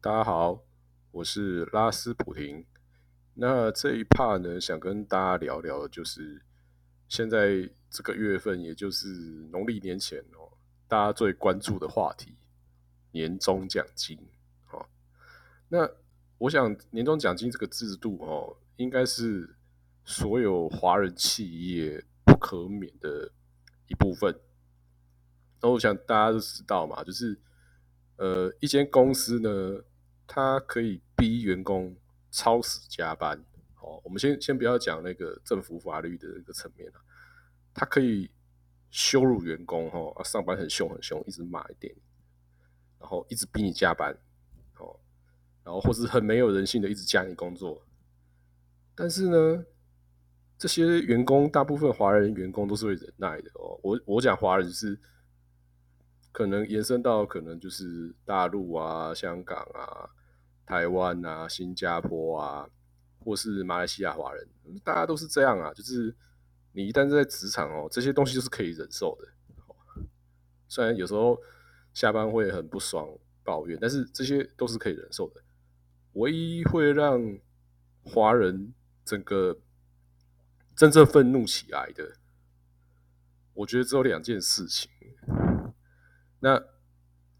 大家好，我是拉斯普廷。那这一 part 呢，想跟大家聊聊的就是现在这个月份，也就是农历年前哦，大家最关注的话题——年终奖金。哦，那我想年终奖金这个制度哦，应该是所有华人企业不可免的一部分。那我想大家都知道嘛，就是呃，一间公司呢。他可以逼员工超时加班，哦，我们先先不要讲那个政府法律的那个层面了，他可以羞辱员工，哈，上班很凶很凶，一直骂一点，然后一直逼你加班，哦，然后或是很没有人性的一直加你工作，但是呢，这些员工大部分华人员工都是会忍耐的哦，我我讲华人是。可能延伸到可能就是大陆啊、香港啊、台湾啊、新加坡啊，或是马来西亚华人，大家都是这样啊。就是你一旦在职场哦，这些东西就是可以忍受的。虽然有时候下班会很不爽、抱怨，但是这些都是可以忍受的。唯一会让华人整个真正愤怒起来的，我觉得只有两件事情。那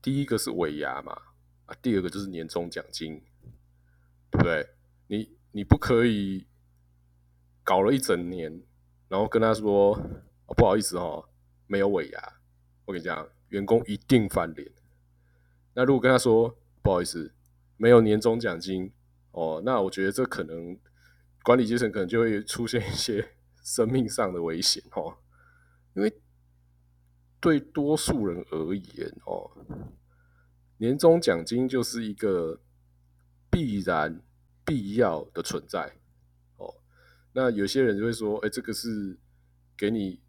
第一个是尾牙嘛，啊，第二个就是年终奖金，对不对？你你不可以搞了一整年，然后跟他说不好意思哦，没有尾牙。我跟你讲，员工一定翻脸。那如果跟他说不好意思，没有年终奖金哦，那我觉得这可能管理阶层可能就会出现一些 生命上的危险哦，因为。对多数人而言，哦，年终奖金就是一个必然必要的存在，哦，那有些人就会说，哎，这个是给你，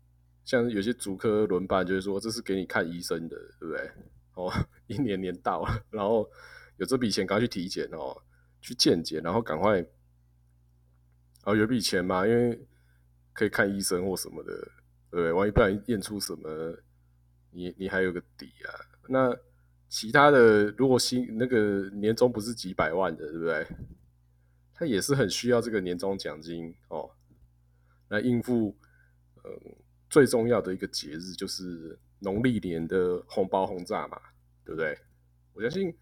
像有些主科轮班就会说，这是给你看医生的，对不对？哦，一年年到了，然后有这笔钱，赶快去体检哦，去健检，然后赶快，哦，有笔钱嘛，因为可以看医生或什么的，对不对？万一不然验出什么。你你还有个底啊？那其他的，如果新那个年终不是几百万的，对不对？他也是很需要这个年终奖金哦，来应付嗯最重要的一个节日，就是农历年的红包轰炸嘛，对不对？我相信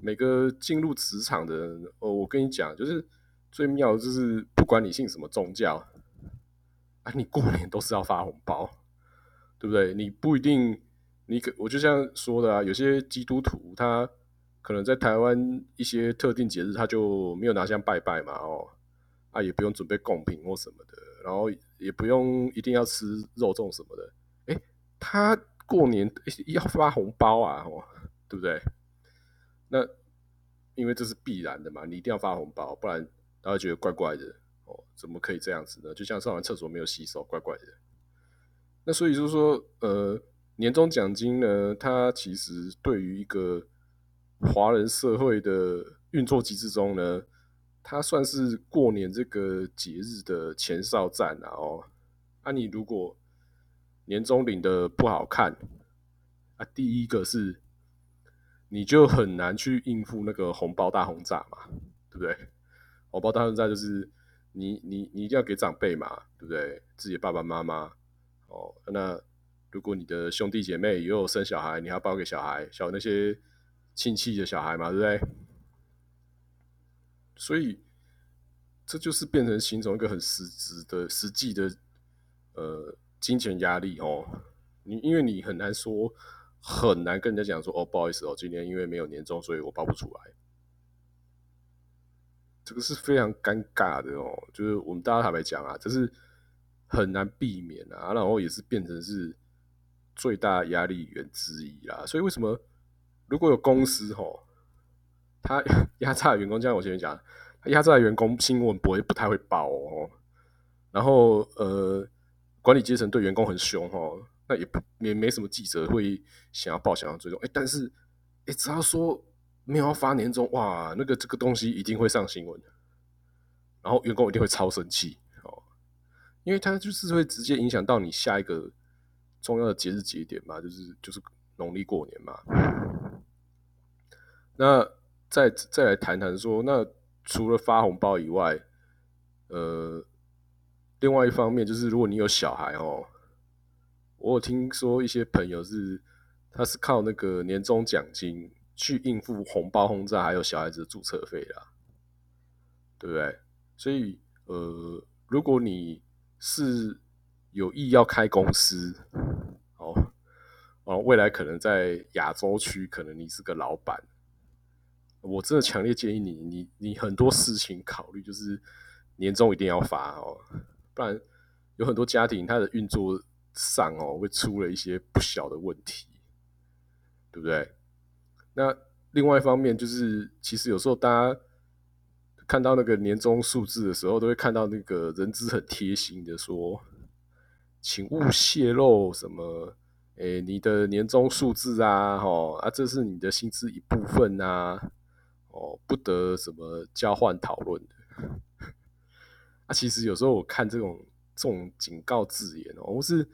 每个进入职场的人，哦，我跟你讲，就是最妙的就是，不管你信什么宗教，啊，你过年都是要发红包。对不对？你不一定，你可我就像说的啊，有些基督徒他可能在台湾一些特定节日他就没有拿香拜拜嘛，哦，啊也不用准备贡品或什么的，然后也不用一定要吃肉粽什么的，哎，他过年要发红包啊，哦，对不对？那因为这是必然的嘛，你一定要发红包，不然大家觉得怪怪的，哦，怎么可以这样子呢？就像上完厕所没有洗手，怪怪的。那所以就是说，呃，年终奖金呢，它其实对于一个华人社会的运作机制中呢，它算是过年这个节日的前哨战啊。哦，啊，你如果年终领的不好看，啊，第一个是你就很难去应付那个红包大轰炸嘛，对不对？红包大轰炸就是你你你一定要给长辈嘛，对不对？自己的爸爸妈妈。哦，那如果你的兄弟姐妹也有生小孩，你要包给小孩，小那些亲戚的小孩嘛，对不对？所以这就是变成形成一个很实质的、实际的呃金钱压力哦。你因为你很难说，很难跟人家讲说，哦，不好意思哦，今年因为没有年终，所以我包不出来。这个是非常尴尬的哦，就是我们大家坦白讲啊，这是。很难避免啊，然后也是变成是最大压力源之一啦。所以为什么如果有公司吼，他 压榨员工，像我前面讲，他压榨员工新闻不会不太会报哦。然后呃，管理阶层对员工很凶哦，那也不也没什么记者会想要报想要追踪。哎，但是哎，只要说没有要发年终，哇，那个这个东西一定会上新闻，然后员工一定会超生气。因为它就是会直接影响到你下一个重要的节日节点嘛，就是就是农历过年嘛。那再再来谈谈说，那除了发红包以外，呃，另外一方面就是如果你有小孩哦，我有听说一些朋友是他是靠那个年终奖金去应付红包轰炸，还有小孩子的注册费啦，对不对？所以呃，如果你是有意要开公司，哦，哦，未来可能在亚洲区，可能你是个老板，我真的强烈建议你，你你很多事情考虑，就是年终一定要发哦，不然有很多家庭它的运作上哦会出了一些不小的问题，对不对？那另外一方面就是，其实有时候大家看到那个年终数字的时候，都会看到那个人资很贴心的说。请勿泄露什么？诶，你的年终数字啊，吼啊，这是你的薪资一部分啊，哦，不得什么交换讨论的。啊，其实有时候我看这种这种警告字眼哦，或是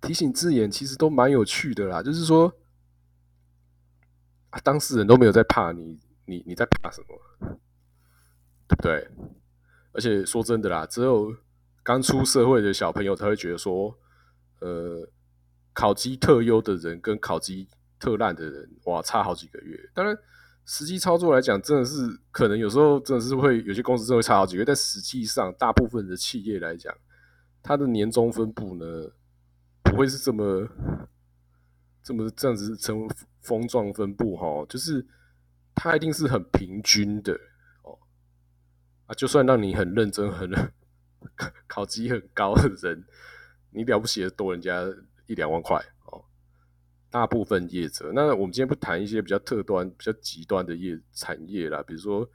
提醒字眼，其实都蛮有趣的啦。就是说，啊，当事人都没有在怕你，你你在怕什么？对不对？而且说真的啦，只有。刚出社会的小朋友才会觉得说，呃，考级特优的人跟考级特烂的人，哇，差好几个月。当然，实际操作来讲，真的是可能有时候真的是会有些公司真的会差好几个月。但实际上，大部分的企业来讲，它的年终分布呢，不会是这么这么这样子成为风状分布哈，就是它一定是很平均的。啊，就算让你很认真很。考级很高的人，你了不起的多人家一两万块哦。大部分业者，那我们今天不谈一些比较特端、比较极端的业产业啦，比如说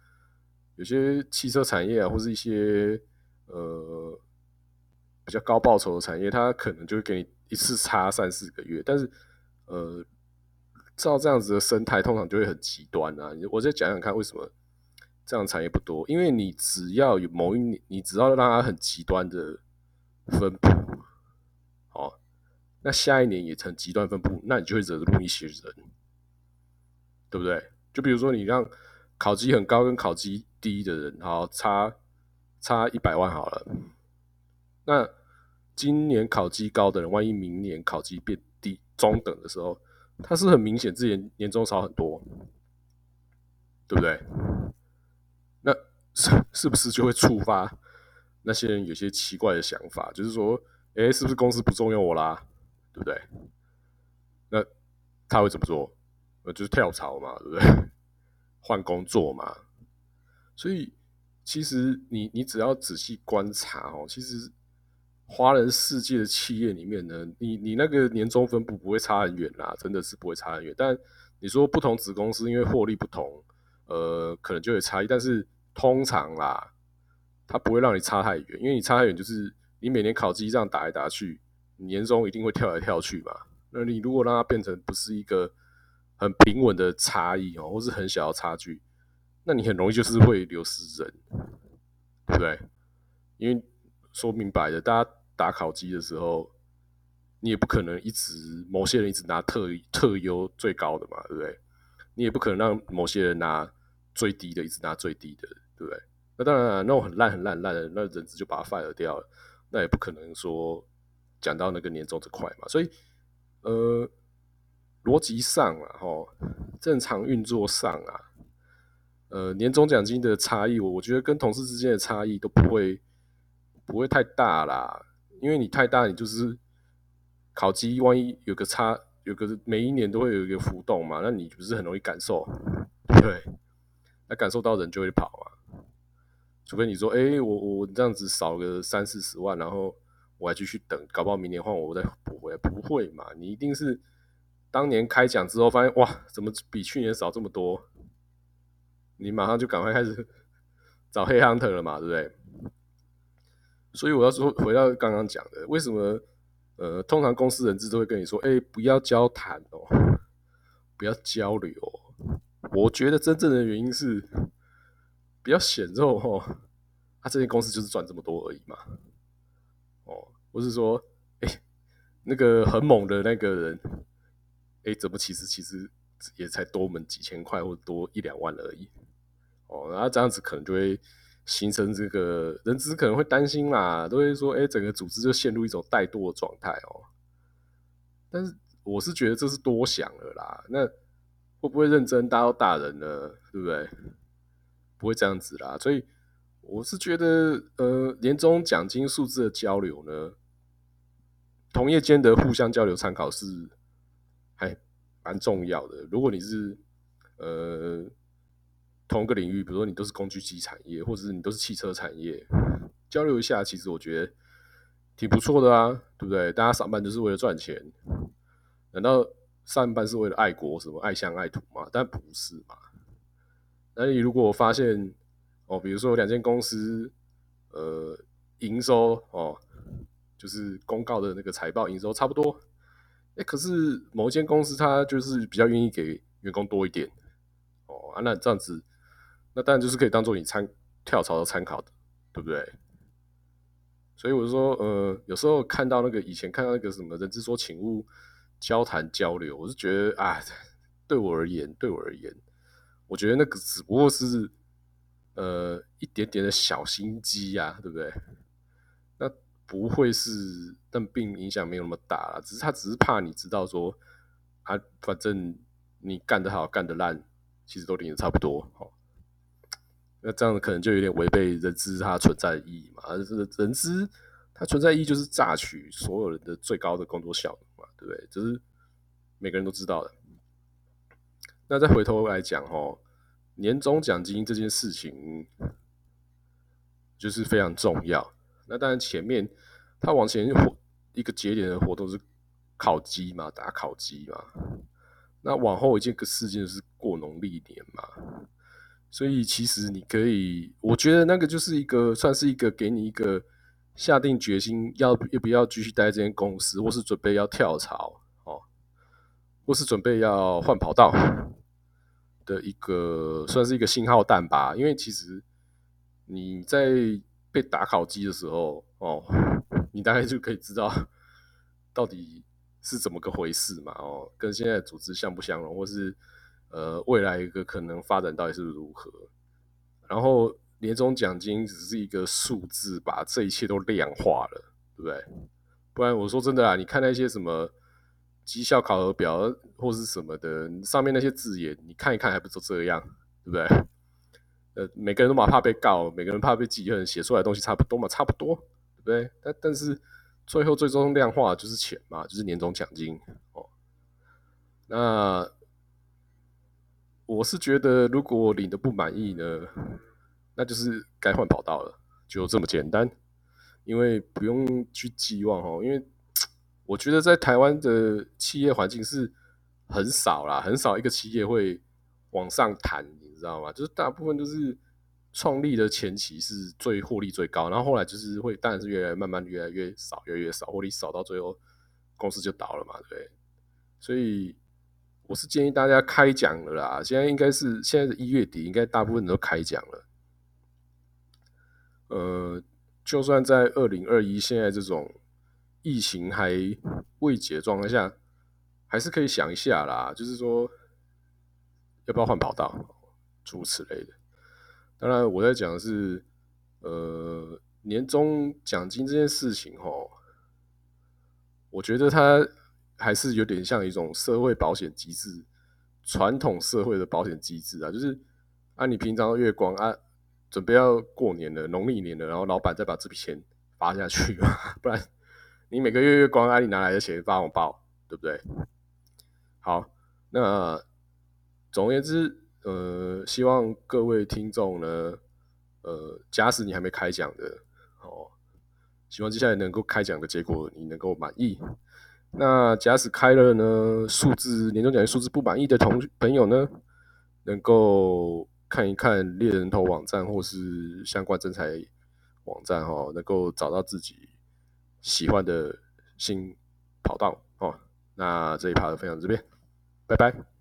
有些汽车产业啊，或是一些呃比较高报酬的产业，它可能就会给你一次差三四个月。但是呃，照这样子的生态，通常就会很极端啊。我再讲讲看为什么。这样产业不多，因为你只要有某一年，你只要让它很极端的分布，好，那下一年也成极端分布，那你就会惹怒一些人，对不对？就比如说你让考级很高跟考级低的人，好差差一百万好了，那今年考级高的人，万一明年考级变低中等的时候，他是很明显自己年终少很多，对不对？是 是不是就会触发那些人有些奇怪的想法？就是说，哎，是不是公司不重用我啦？对不对？那他会怎么做？呃，就是跳槽嘛，对不对？换工作嘛。所以，其实你你只要仔细观察哦，其实华人世界的企业里面呢，你你那个年终分布不会差很远啦，真的是不会差很远。但你说不同子公司因为获利不同，呃，可能就有差异，但是。通常啦，它不会让你差太远，因为你差太远就是你每年考绩这样打来打去，年终一定会跳来跳去嘛。那你如果让它变成不是一个很平稳的差异哦，或是很小的差距，那你很容易就是会流失人，对不对？因为说明白的，大家打考绩的时候，你也不可能一直某些人一直拿特特优最高的嘛，对不对？你也不可能让某些人拿最低的一直拿最低的。对不对？那当然，那种很烂、很烂、烂的，那人资就把它 fire 掉了。那也不可能说讲到那个年终这块嘛。所以，呃，逻辑上啊，哈，正常运作上啊，呃，年终奖金的差异，我我觉得跟同事之间的差异都不会不会太大啦。因为你太大，你就是考绩，万一有个差，有个每一年都会有一个浮动嘛，那你不是很容易感受，对？那感受到人就会跑啊。除非你说，哎，我我这样子少个三四十万，然后我还继续等，搞不好明年换我我再补回来，不会嘛？你一定是当年开奖之后发现，哇，怎么比去年少这么多？你马上就赶快开始 找黑 hunter 了嘛，对不对？所以我要说，回到刚刚讲的，为什么呃，通常公司人资都会跟你说，哎，不要交谈哦，不要交流。我觉得真正的原因是。比较显肉哦，他这间公司就是赚这么多而已嘛。哦，不是说，哎，那个很猛的那个人，哎，怎么其实其实也才多我们几千块或多一两万而已。哦，然后这样子可能就会形成这个人资可能会担心啦，都会说，哎，整个组织就陷入一种怠惰的状态哦。但是我是觉得这是多想了啦，那会不会认真当大人呢？对不对？不会这样子啦，所以我是觉得，呃，年终奖金数字的交流呢，同业间的互相交流参考是还蛮重要的。如果你是呃。同一个领域，比如说你都是工具机产业，或者是你都是汽车产业，交流一下，其实我觉得挺不错的啊，对不对？大家上班就是为了赚钱，难道上班是为了爱国、什么爱乡爱土吗？但不是嘛。那你如果发现哦，比如说两间公司，呃，营收哦，就是公告的那个财报营收差不多，哎，可是某一间公司它就是比较愿意给员工多一点，哦啊，那这样子。那当然就是可以当做你参跳槽的参考的，对不对？所以我就说，呃，有时候看到那个以前看到那个什么人之说请勿交谈交流，我是觉得啊，对我而言，对我而言，我觉得那个只不过是呃一点点的小心机呀，对不对？那不会是，但并影响没有那么大了，只是他只是怕你知道说啊，反正你干得好干得烂，其实都领的差不多，好。那这样可能就有点违背人资它存在的意义嘛？而是人资它存在意义就是榨取所有人的最高的工作效率嘛，对不对？这是每个人都知道的。那再回头来讲哦，年终奖金这件事情就是非常重要。那当然前面他往前一个节点的活动是烤鸡嘛，打烤鸡嘛。那往后一件个事件是过农历年嘛。所以其实你可以，我觉得那个就是一个算是一个给你一个下定决心要要不要继续待这间公司，或是准备要跳槽，或是准备要换跑道的一个算是一个信号弹吧。因为其实你在被打烤机的时候哦，你大概就可以知道到底是怎么个回事嘛哦，跟现在组织相不相容，或是。呃，未来一个可能发展到底是如何？然后年终奖金只是一个数字，把这一切都量化了，对不对？不然我说真的啊，你看那些什么绩效考核表或是什么的，上面那些字眼，你看一看还不都这样，对不对？呃，每个人都嘛怕被告，每个人怕被记恨，写出来东西差不多嘛，差不多，对不对？但但是最后最终量化就是钱嘛，就是年终奖金哦。那。我是觉得，如果领的不满意呢，那就是该换跑道了，就这么简单。因为不用去寄望哦，因为我觉得在台湾的企业环境是很少啦，很少一个企业会往上谈，你知道吗？就是大部分都是创立的前期是最获利最高，然后后来就是会，当然是越来慢慢越来越少，越来越少，获利少到最后公司就倒了嘛，对。所以。我是建议大家开奖了啦，现在应该是现在的一月底，应该大部分人都开奖了。呃，就算在二零二一现在这种疫情还未解的状态下，还是可以想一下啦，就是说要不要换跑道，诸如此类的。当然，我在讲的是呃年终奖金这件事情哦，我觉得它。还是有点像一种社会保险机制，传统社会的保险机制啊，就是啊，你平常月光啊，准备要过年了，农历年了，然后老板再把这笔钱发下去嘛，不然你每个月月光啊，你拿来的钱发红包，对不对？好，那总而言之，呃，希望各位听众呢，呃，假使你还没开奖的哦，希望接下来能够开奖的结果你能够满意。那假使开了呢，数字年终奖金数字不满意的同朋友呢，能够看一看猎人头网站或是相关征才网站哈，能够找到自己喜欢的新跑道哦。那这一趴就分享这边，拜拜。